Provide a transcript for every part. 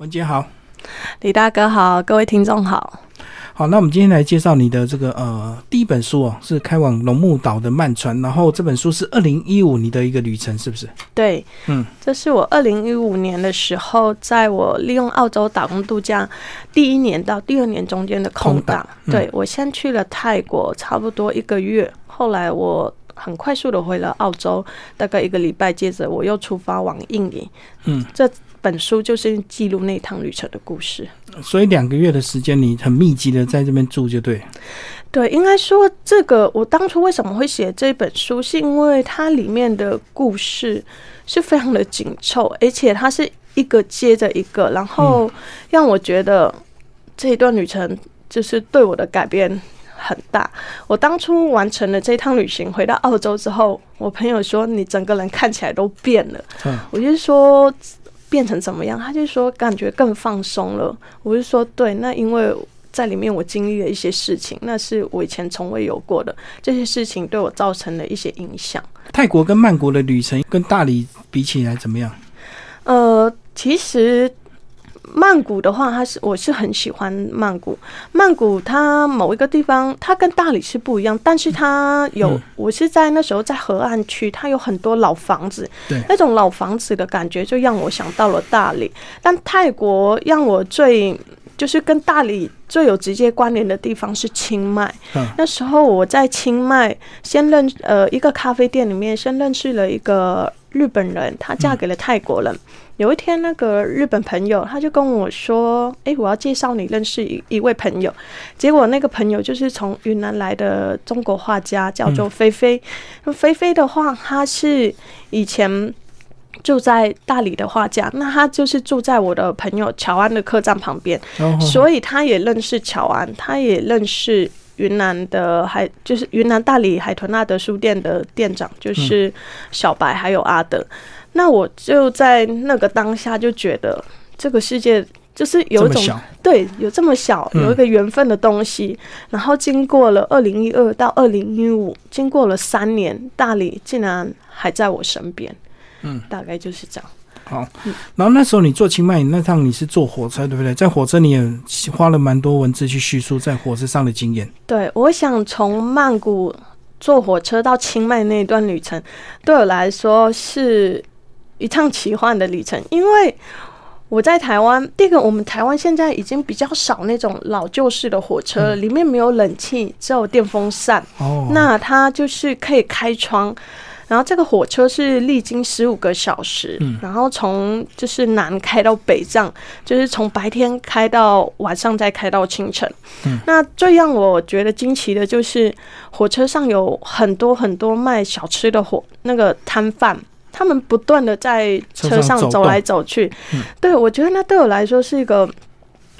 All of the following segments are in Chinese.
文杰好，李大哥好，各位听众好。好，那我们今天来介绍你的这个呃第一本书哦，是开往龙目岛的慢船，然后这本书是二零一五你的一个旅程，是不是？对，嗯，这是我二零一五年的时候，在我利用澳洲打工度假第一年到第二年中间的空档，对我先去了泰国，差不多一个月，后来我。很快速的回了澳洲，大概一个礼拜，接着我又出发往印尼。嗯，这本书就是记录那趟旅程的故事。所以两个月的时间，你很密集的在这边住，就对。对，应该说这个，我当初为什么会写这本书，是因为它里面的故事是非常的紧凑，而且它是一个接着一个，然后让我觉得这一段旅程就是对我的改变。很大。我当初完成了这趟旅行，回到澳洲之后，我朋友说你整个人看起来都变了。嗯，我就说变成怎么样？他就说感觉更放松了。我就说对，那因为在里面我经历了一些事情，那是我以前从未有过的。这些事情对我造成了一些影响。泰国跟曼谷的旅程跟大理比起来怎么样？呃，其实。曼谷的话，它是我是很喜欢曼谷。曼谷它某一个地方，它跟大理是不一样，但是它有我是在那时候在河岸区，它有很多老房子，对那种老房子的感觉，就让我想到了大理。但泰国让我最就是跟大理最有直接关联的地方是清迈。那时候我在清迈先认呃一个咖啡店里面先认识了一个日本人，她嫁给了泰国人。有一天，那个日本朋友他就跟我说：“哎，我要介绍你认识一一位朋友。”结果那个朋友就是从云南来的中国画家，叫做菲菲。菲菲的话，他是以前住在大理的画家，那他就是住在我的朋友乔安的客栈旁边，所以他也认识乔安，他也认识云南的海，就是云南大理海豚纳德书店的店长，就是小白还有阿德。那我就在那个当下就觉得，这个世界就是有一种对，有这么小，有一个缘分的东西。然后经过了二零一二到二零一五，经过了三年，大理竟然还在我身边。嗯，大概就是这样。好，然后那时候你坐清迈那趟你是坐火车对不对？在火车你也花了蛮多文字去叙述在火车上的经验。对，我想从曼谷坐火车到清迈那段旅程，对我来说是。一趟奇幻的旅程，因为我在台湾，第一个，我们台湾现在已经比较少那种老旧式的火车，里面没有冷气，只有电风扇。哦，那它就是可以开窗，然后这个火车是历经十五个小时，然后从就是南开到北，站就是从白天开到晚上，再开到清晨。嗯，那最让我觉得惊奇的就是火车上有很多很多卖小吃的火那个摊贩。他们不断的在车上走来走去，对我觉得那对我来说是一个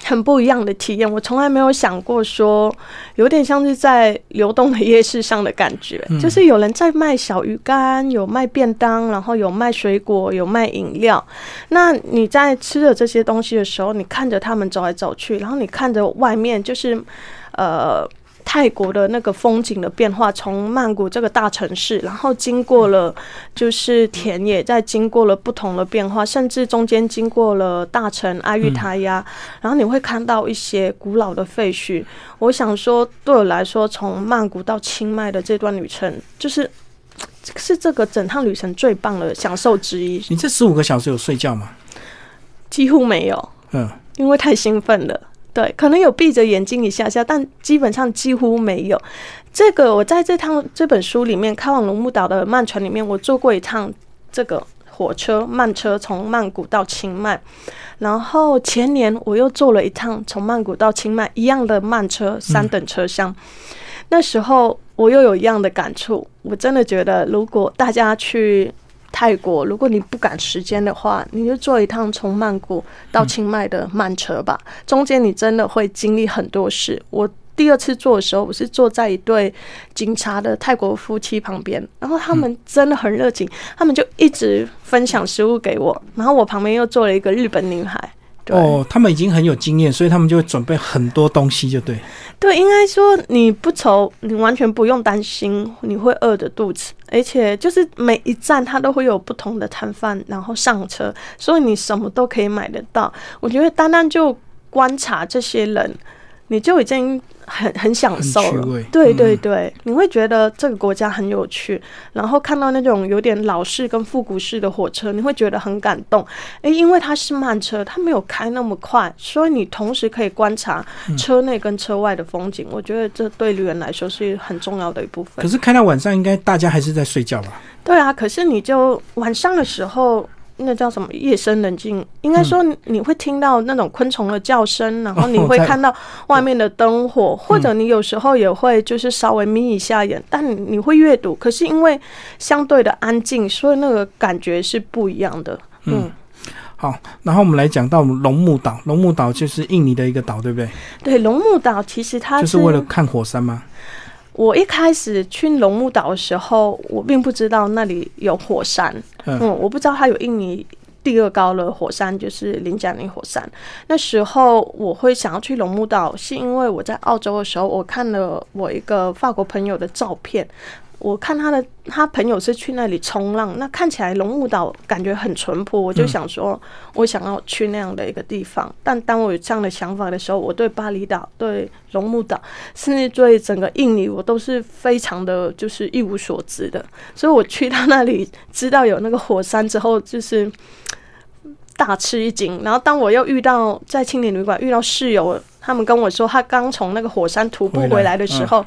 很不一样的体验。我从来没有想过说，有点像是在流动的夜市上的感觉，就是有人在卖小鱼干，有卖便当，然后有卖水果，有卖饮料。那你在吃着这些东西的时候，你看着他们走来走去，然后你看着外面，就是呃。泰国的那个风景的变化，从曼谷这个大城市，然后经过了就是田野，再经过了不同的变化，甚至中间经过了大城阿育他呀，然后你会看到一些古老的废墟。我想说，对我来说，从曼谷到清迈的这段旅程，就是是这个整趟旅程最棒的享受之一。你这十五个小时有睡觉吗？几乎没有，嗯，因为太兴奋了。对，可能有闭着眼睛一下下，但基本上几乎没有。这个我在这趟这本书里面开往龙目岛的慢船里面，我坐过一趟这个火车慢车，从曼谷到清迈。然后前年我又坐了一趟从曼谷到清迈一样的慢车，三等车厢。那时候我又有一样的感触，我真的觉得如果大家去。泰国，如果你不赶时间的话，你就坐一趟从曼谷到清迈的慢车吧。中间你真的会经历很多事。我第二次坐的时候，我是坐在一对警察的泰国夫妻旁边，然后他们真的很热情，他们就一直分享食物给我。然后我旁边又坐了一个日本女孩。哦，他们已经很有经验，所以他们就会准备很多东西，就对。对，应该说你不愁，你完全不用担心你会饿着肚子，而且就是每一站他都会有不同的摊贩，然后上车，所以你什么都可以买得到。我觉得单单就观察这些人。你就已经很很享受了，对对对，你会觉得这个国家很有趣，然后看到那种有点老式跟复古式的火车，你会觉得很感动。诶，因为它是慢车，它没有开那么快，所以你同时可以观察车内跟车外的风景。我觉得这对旅人来说是很重要的一部分。可是开到晚上，应该大家还是在睡觉吧？对啊，可是你就晚上的时候。那叫什么？夜深人静，应该说你会听到那种昆虫的叫声，然后你会看到外面的灯火，或者你有时候也会就是稍微眯一下眼，但你会阅读。可是因为相对的安静，所以那个感觉是不一样的。嗯，好，然后我们来讲到龙目岛。龙目岛就是印尼的一个岛，对不对？对，龙目岛其实它就是为了看火山吗？我一开始去龙目岛的时候，我并不知道那里有火山。嗯，我不知道它有印尼第二高的火山，就是林加林火山。那时候我会想要去龙目岛，是因为我在澳洲的时候，我看了我一个法国朋友的照片。我看他的他朋友是去那里冲浪，那看起来龙目岛感觉很淳朴，我就想说，我想要去那样的一个地方。但当我有这样的想法的时候，我对巴厘岛、对龙目岛，甚至对整个印尼，我都是非常的就是一无所知的。所以我去到那里，知道有那个火山之后，就是大吃一惊。然后当我又遇到在青年旅馆遇到室友。他们跟我说，他刚从那个火山徒步回来的时候，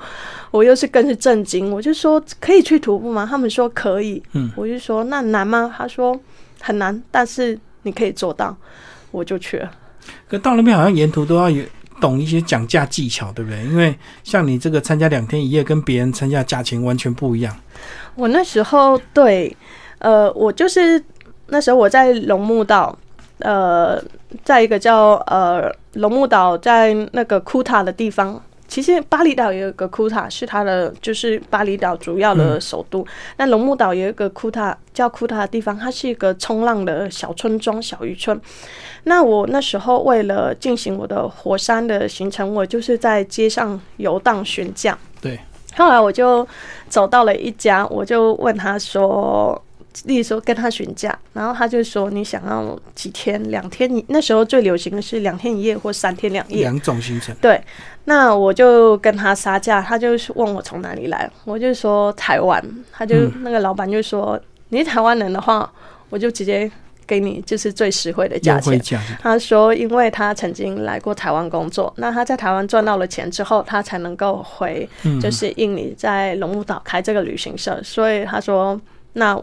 我又是更是震惊。我就说可以去徒步吗？他们说可以。嗯，我就说那难吗？他说很难，但是你可以做到。我就去了。可到那边好像沿途都要有懂一些讲价技巧，对不对？因为像你这个参加两天一夜，跟别人参加价钱完全不一样。我那时候对，呃，我就是那时候我在龙目岛。呃，在一个叫呃龙目岛，在那个库塔的地方，其实巴厘岛也有个库塔，是它的就是巴厘岛主要的首都。那龙目岛有一个库塔叫库塔的地方，它是一个冲浪的小村庄、小渔村。那我那时候为了进行我的火山的行程，我就是在街上游荡寻价。对，后来我就走到了一家，我就问他说。例如说跟他询价，然后他就说你想要几天？两天？你那时候最流行的是两天一夜或三天两夜，两种行程。对，那我就跟他杀价，他就是问我从哪里来，我就说台湾，他就那个老板就说你是台湾人的话，我就直接给你就是最实惠的价钱。他说，因为他曾经来过台湾工作，那他在台湾赚到了钱之后，他才能够回就是印尼在龙目岛开这个旅行社，所以他说那。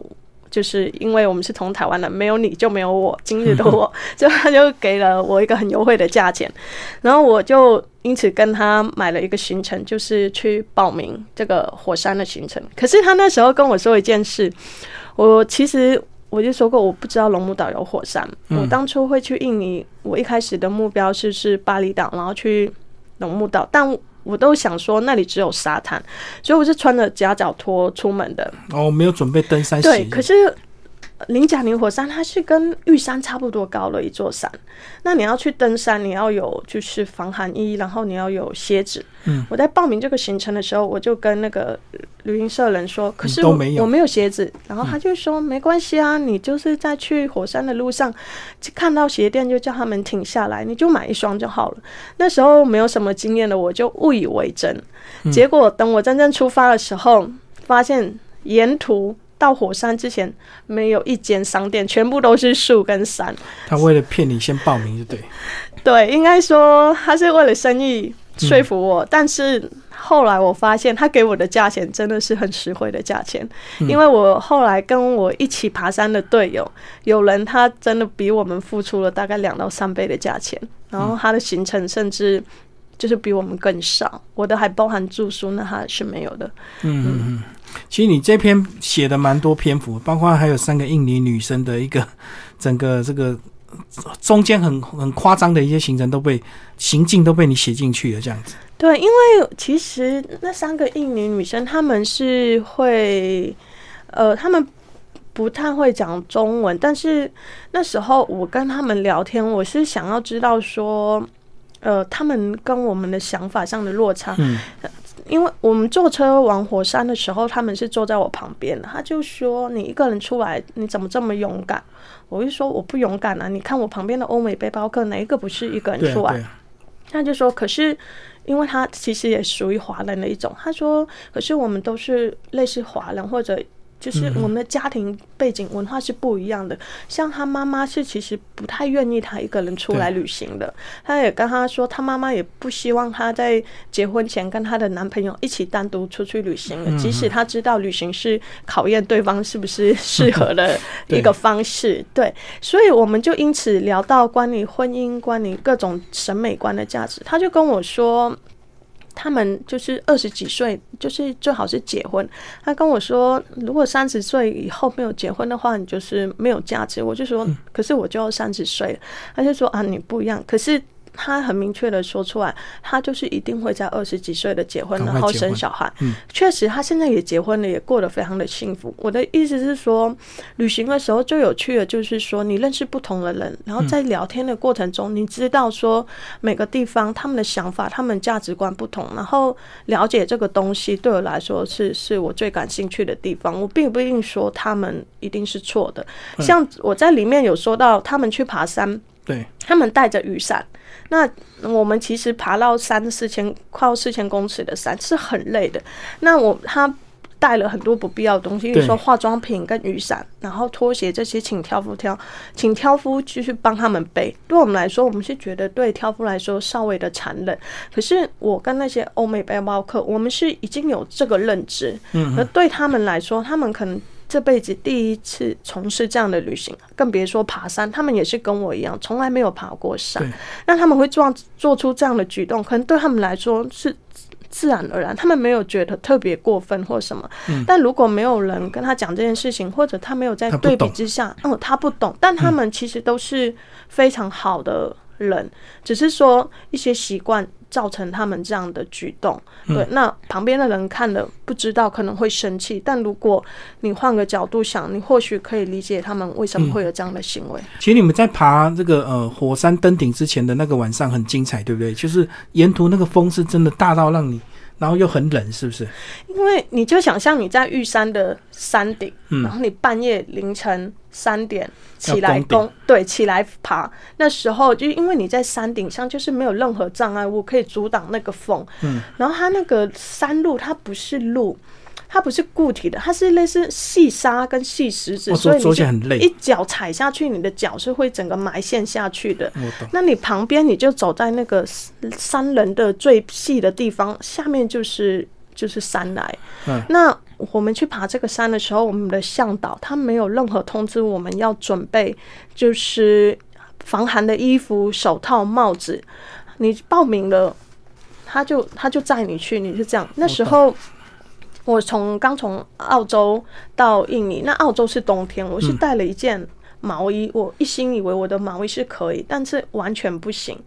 就是因为我们是从台湾的，没有你就没有我，今日的我，所以他就给了我一个很优惠的价钱，然后我就因此跟他买了一个行程，就是去报名这个火山的行程。可是他那时候跟我说一件事，我其实我就说过，我不知道龙目岛有火山。我当初会去印尼，我一开始的目标是是巴厘岛，然后去龙目岛，但。我都想说那里只有沙滩，所以我是穿着夹脚拖出门的。哦，没有准备登山鞋。对，可是。林贾宁火山，它是跟玉山差不多高的一座山。那你要去登山，你要有就是防寒衣，然后你要有鞋子。嗯，我在报名这个行程的时候，我就跟那个旅行社人说，可是我我没有鞋子。然后他就说没关系啊，你就是在去火山的路上看到鞋店就叫他们停下来，你就买一双就好了。那时候没有什么经验的，我就误以为真。结果等我真正出发的时候，发现沿途。到火山之前，没有一间商店，全部都是树跟山。他为了骗你先报名，就对。对，应该说他是为了生意说服我，但是后来我发现他给我的价钱真的是很实惠的价钱，因为我后来跟我一起爬山的队友，有人他真的比我们付出了大概两到三倍的价钱，然后他的行程甚至就是比我们更少，我的还包含住宿，那他是没有的。嗯嗯嗯。其实你这篇写的蛮多篇幅，包括还有三个印尼女生的一个整个这个中间很很夸张的一些行程都被行径都被你写进去了，这样子。对，因为其实那三个印尼女生她们是会，呃，她们不太会讲中文，但是那时候我跟他们聊天，我是想要知道说，呃，他们跟我们的想法上的落差。嗯，因为我们坐车往火山的时候，他们是坐在我旁边，他就说：“你一个人出来，你怎么这么勇敢？”我就说：“我不勇敢啊！你看我旁边的欧美背包客，哪一个不是一个人出来？”他就说：“可是，因为他其实也属于华人的一种。”他说：“可是我们都是类似华人或者。”就是我们的家庭背景文化是不一样的，像他妈妈是其实不太愿意他一个人出来旅行的，他也跟他说，他妈妈也不希望他在结婚前跟他的男朋友一起单独出去旅行，即使他知道旅行是考验对方是不是适合的 一个方式，对，所以我们就因此聊到关于婚姻、关于各种审美观的价值，他就跟我说。他们就是二十几岁，就是最好是结婚。他跟我说，如果三十岁以后没有结婚的话，你就是没有价值。我就说，可是我就要三十岁了。他就说啊，你不一样。可是。他很明确的说出来，他就是一定会在二十几岁的结婚，然后生小孩。嗯，确实，他现在也结婚了，也过得非常的幸福。我的意思是说，旅行的时候最有趣的，就是说你认识不同的人，然后在聊天的过程中，你知道说每个地方他们的想法、他们价值观不同，然后了解这个东西，对我来说是是我最感兴趣的地方。我并不一定说他们一定是错的，像我在里面有说到，他们去爬山。对，他们带着雨伞。那我们其实爬到三四千、快要四千公尺的山是很累的。那我他带了很多不必要的东西，比如说化妆品跟雨伞，然后拖鞋这些，请挑夫挑，请挑夫继续帮他们背。对我们来说，我们是觉得对挑夫来说稍微的残忍。可是我跟那些欧美背包客，我们是已经有这个认知。嗯，而对他们来说，他们可能。这辈子第一次从事这样的旅行，更别说爬山。他们也是跟我一样，从来没有爬过山。那他们会做做出这样的举动，可能对他们来说是自然而然，他们没有觉得特别过分或什么。但如果没有人跟他讲这件事情，或者他没有在对比之下，哦，他不懂。但他们其实都是非常好的人，只是说一些习惯。造成他们这样的举动，对，那旁边的人看了不知道可能会生气，但如果你换个角度想，你或许可以理解他们为什么会有这样的行为。其实你们在爬这个呃火山登顶之前的那个晚上很精彩，对不对？就是沿途那个风是真的大到让你。然后又很冷，是不是？因为你就想象你在玉山的山顶，然后你半夜凌晨三点起来攻，对，起来爬。那时候就因为你在山顶上，就是没有任何障碍物可以阻挡那个风。嗯，然后它那个山路，它不是路。它不是固体的，它是类似细沙跟细石子，所以你一脚踩下去，你的脚是会整个埋陷下去的。那你旁边你就走在那个山人的最细的地方，下面就是就是山来。那我们去爬这个山的时候，我们的向导他没有任何通知我们要准备就是防寒的衣服、手套、帽子。你报名了，他就他就载你去，你是这样。那时候。我从刚从澳洲到印尼，那澳洲是冬天，我是带了一件毛衣，我一心以为我的毛衣是可以，但是完全不行。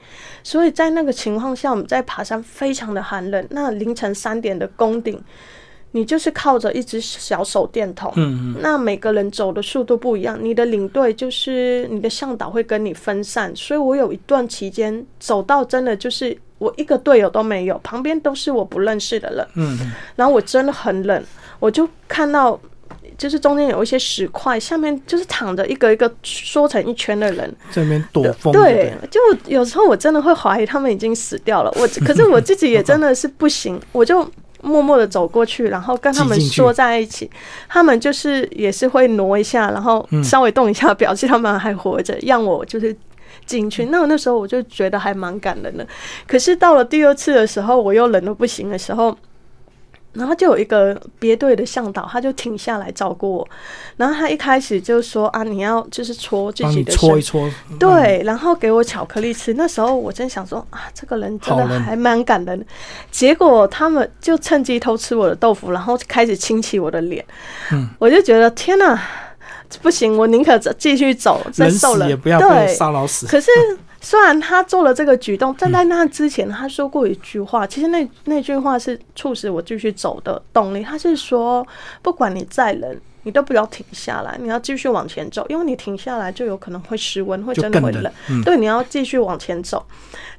所以在那个情况下，我们在爬山非常的寒冷。那凌晨三点的宫顶，你就是靠着一只小手电筒，嗯嗯，那每个人走的速度不一样，你的领队就是你的向导会跟你分散，所以我有一段期间走到真的就是。我一个队友都没有，旁边都是我不认识的人。嗯，然后我真的很冷，我就看到，就是中间有一些石块，下面就是躺着一个一个缩成一圈的人，这边躲风。对，就有时候我真的会怀疑他们已经死掉了。我 可是我自己也真的是不行，我就默默的走过去，然后跟他们说在一起。他们就是也是会挪一下，然后稍微动一下，表示他们还活着，让我就是。进去，那那时候我就觉得还蛮感人的。可是到了第二次的时候，我又冷的不行的时候，然后就有一个别队的向导，他就停下来照顾我。然后他一开始就说：“啊，你要就是搓自己的搓一搓，对，然后给我巧克力吃。”那时候我真想说：“啊，这个人真的还蛮感人。”结果他们就趁机偷吃我的豆腐，然后开始亲起我的脸。嗯，我就觉得天哪！不行，我宁可继续走，再受了，也不要被骚扰死。可是，虽然他做了这个举动，但在那之前，他说过一句话，其实那那句话是促使我继续走的动力。他是说，不管你再冷，你都不要停下来，你要继续往前走，因为你停下来就有可能会失温，会真的会冷。对，你要继续往前走。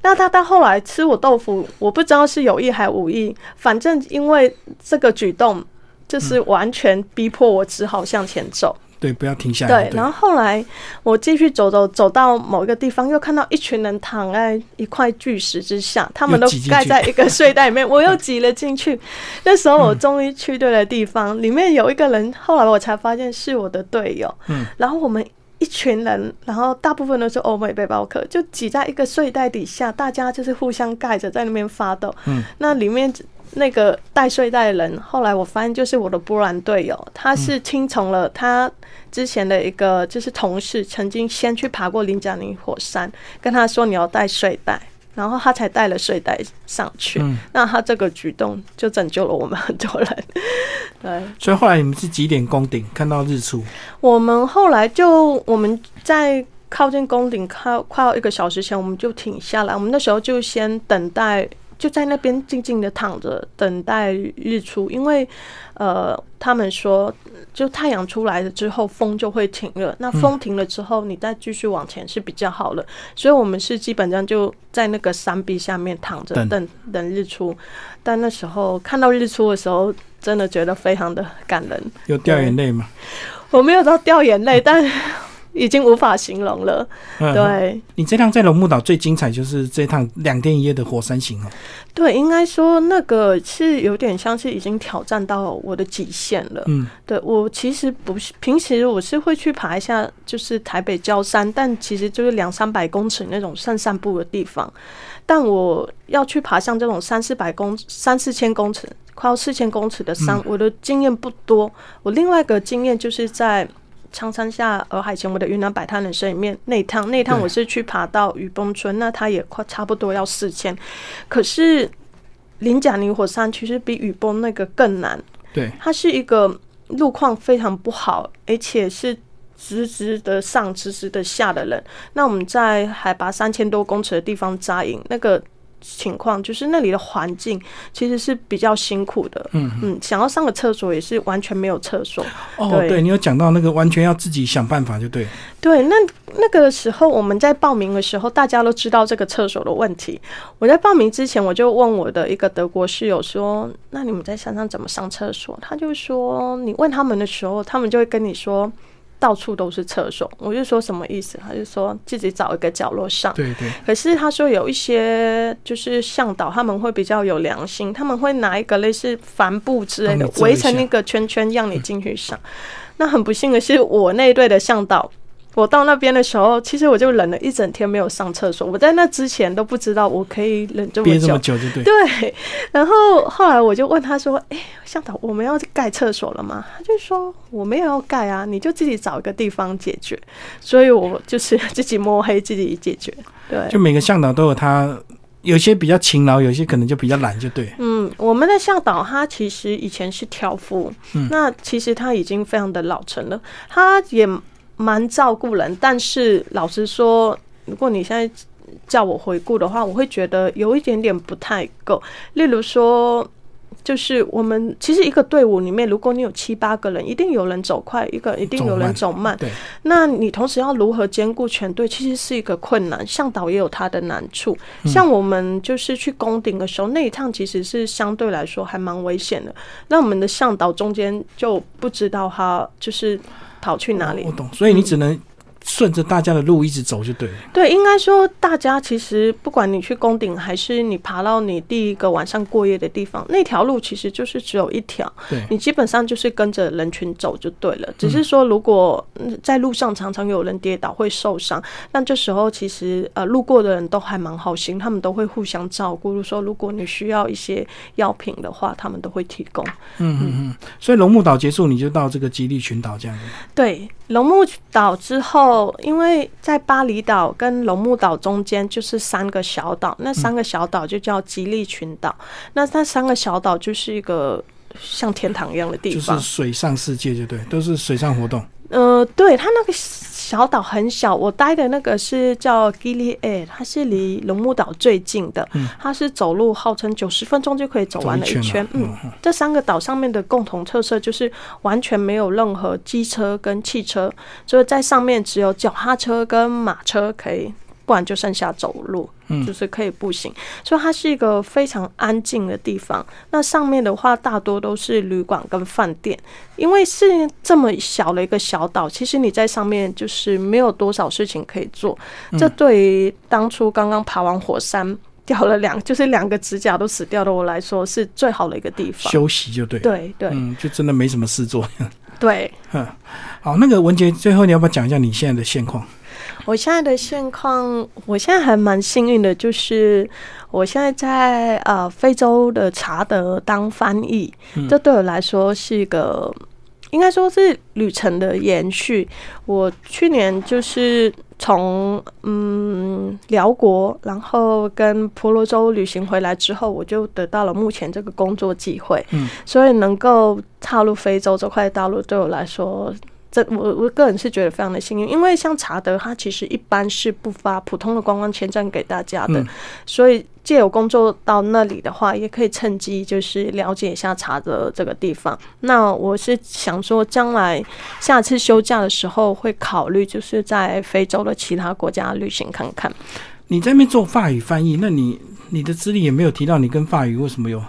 那他到后来吃我豆腐，我不知道是有意还是无意，反正因为这个举动，就是完全逼迫我只好向前走。对，不要停下来。对，然后后来我继续走走走到某一个地方，又看到一群人躺在一块巨石之下，他们都盖在一个睡袋里面，我又挤了进去。那时候我终于去对了地方，里面有一个人，后来我才发现是我的队友。嗯，然后我们一群人，然后大部分都是欧美背包客，就挤在一个睡袋底下，大家就是互相盖着，在那边发抖。嗯，那里面。那个带睡袋的人，后来我发现就是我的波兰队友，他是听从了他之前的一个就是同事，曾经先去爬过林贾尼火山，跟他说你要带睡袋，然后他才带了睡袋上去。那他这个举动就拯救了我们很多人。对，所以后来你们是几点攻顶看到日出？我们后来就我们在靠近宫顶靠快要一个小时前，我们就停下来。我们那时候就先等待。就在那边静静的躺着，等待日出。因为，呃，他们说，就太阳出来了之后，风就会停了。那风停了之后，你再继续往前是比较好的。所以我们是基本上就在那个山壁下面躺着，等等日出。但那时候看到日出的时候，真的觉得非常的感人。有掉眼泪吗？我没有到掉眼泪，但。已经无法形容了。对，你这趟在龙目岛最精彩就是这趟两天一夜的火山行哦。对，应该说那个是有点像是已经挑战到我的极限了。嗯，对我其实不是平时我是会去爬一下，就是台北郊山，但其实就是两三百公尺那种散散步的地方。但我要去爬像这种三四百公三四千公尺，快要四千公尺的山，我的经验不多。我另外一个经验就是在。长山下洱海前，我的云南摆摊人生里面那一趟，那一趟我是去爬到雨崩村，那它也快差不多要四千，可是林贾尼火山其实比雨崩那个更难。对，它是一个路况非常不好，而且是直直的上，直直的下的人。那我们在海拔三千多公尺的地方扎营，那个。情况就是那里的环境其实是比较辛苦的，嗯嗯，想要上个厕所也是完全没有厕所。哦，对你有讲到那个完全要自己想办法就对。对，那那个时候我们在报名的时候，大家都知道这个厕所的问题。我在报名之前，我就问我的一个德国室友说：“那你们在山上怎么上厕所？”他就说：“你问他们的时候，他们就会跟你说。”到处都是厕所，我就说什么意思？他就说自己找一个角落上。对对。可是他说有一些就是向导，他们会比较有良心，他们会拿一个类似帆布之类的围成一个圈圈，让你进去上。那很不幸的是，我那队的向导。我到那边的时候，其实我就忍了一整天没有上厕所。我在那之前都不知道我可以忍这么久。憋这么久就对。对，然后后来我就问他说：“哎，向导，我们要盖厕所了吗？”他就说：“我没有要盖啊，你就自己找一个地方解决。”所以，我就是 自己摸黑自己解决。对，就每个向导都有他，有些比较勤劳，有些可能就比较懒，就对。嗯，我们的向导他其实以前是挑夫，那其实他已经非常的老成了，他也。蛮照顾人，但是老实说，如果你现在叫我回顾的话，我会觉得有一点点不太够。例如说，就是我们其实一个队伍里面，如果你有七八个人，一定有人走快，一个一定有人走慢。对，那你同时要如何兼顾全队，其实是一个困难。向导也有他的难处。像我们就是去攻顶的时候，那一趟其实是相对来说还蛮危险的。那我们的向导中间就不知道他就是。跑去哪里？我懂，所以你只能。顺着大家的路一直走就对了。对，应该说大家其实不管你去宫顶，还是你爬到你第一个晚上过夜的地方，那条路其实就是只有一条。对，你基本上就是跟着人群走就对了。只是说，如果在路上常常有人跌倒会受伤，但这时候其实呃路过的人都还蛮好心，他们都会互相照顾。说如果你需要一些药品的话，他们都会提供。嗯嗯嗯。所以龙目岛结束，你就到这个吉利群岛这样子。对。龙目岛之后，因为在巴厘岛跟龙目岛中间就是三个小岛，那三个小岛就叫吉利群岛。那那三个小岛就是一个像天堂一样的地方，就是水上世界，就对，都是水上活动。呃，对，它那个小岛很小，我待的那个是叫 Gili Air，它是离龙目岛最近的，它是走路号称九十分钟就可以走完了一圈。嗯，这三个岛上面的共同特色就是完全没有任何机车跟汽车，所以在上面只有脚踏车跟马车可以。不然就剩下走路，就是可以步行，所以它是一个非常安静的地方。那上面的话，大多都是旅馆跟饭店，因为是这么小的一个小岛，其实你在上面就是没有多少事情可以做。这对于当初刚刚爬完火山掉了两，就是两个指甲都死掉的我来说，是最好的一个地方。休息就对，对对，嗯，就真的没什么事做。对，嗯，好，那个文杰，最后你要不要讲一下你现在的现况？我现在的现况，我现在还蛮幸运的，就是我现在在呃非洲的查德当翻译，这对我来说是一个应该说是旅程的延续。我去年就是从嗯辽国，然后跟婆罗洲旅行回来之后，我就得到了目前这个工作机会，嗯，所以能够踏入非洲这块大陆，对我来说。这我我个人是觉得非常的幸运，因为像查德，他其实一般是不发普通的观光签证给大家的，所以借有工作到那里的话，也可以趁机就是了解一下查德这个地方。那我是想说，将来下次休假的时候，会考虑就是在非洲的其他国家旅行看看。你在那边做法语翻译，那你你的资历也没有提到你跟法语为什么有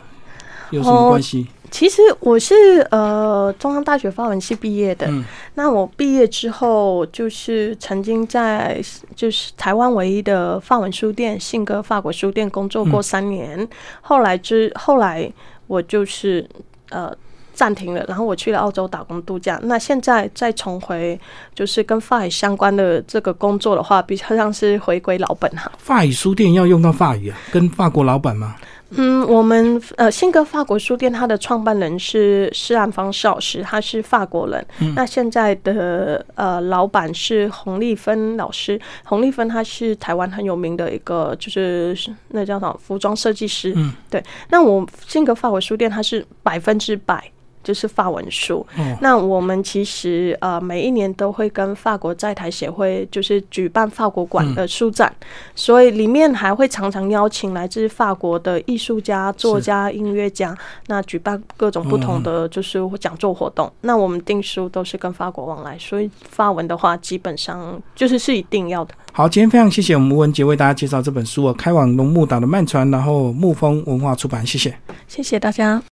有什么关系？其实我是呃中央大学法文系毕业的，那我毕业之后就是曾经在就是台湾唯一的法文书店信鸽法国书店工作过三年，后来之后来我就是呃暂停了，然后我去了澳洲打工度假，那现在再重回就是跟法语相关的这个工作的话，比较像是回归老本行。法语书店要用到法语啊，跟法国老板吗？嗯，我们呃，新格法国书店，它的创办人是施安芳老师，他是法国人。那现在的呃，老板是洪丽芬老师，洪丽芬她是台湾很有名的一个，就是那叫什么服装设计师。嗯，对。那我新格法国书店，它是百分之百。就是法文书，那我们其实呃每一年都会跟法国在台协会就是举办法国馆的书展，所以里面还会常常邀请来自法国的艺术家、作家、音乐家，那举办各种不同的就是讲座活动。那我们订书都是跟法国往来，所以法文的话基本上就是是一定要的。好，今天非常谢谢我们文杰为大家介绍这本书啊，《开往龙目岛的慢船》，然后沐风文化出版，谢谢，谢谢大家。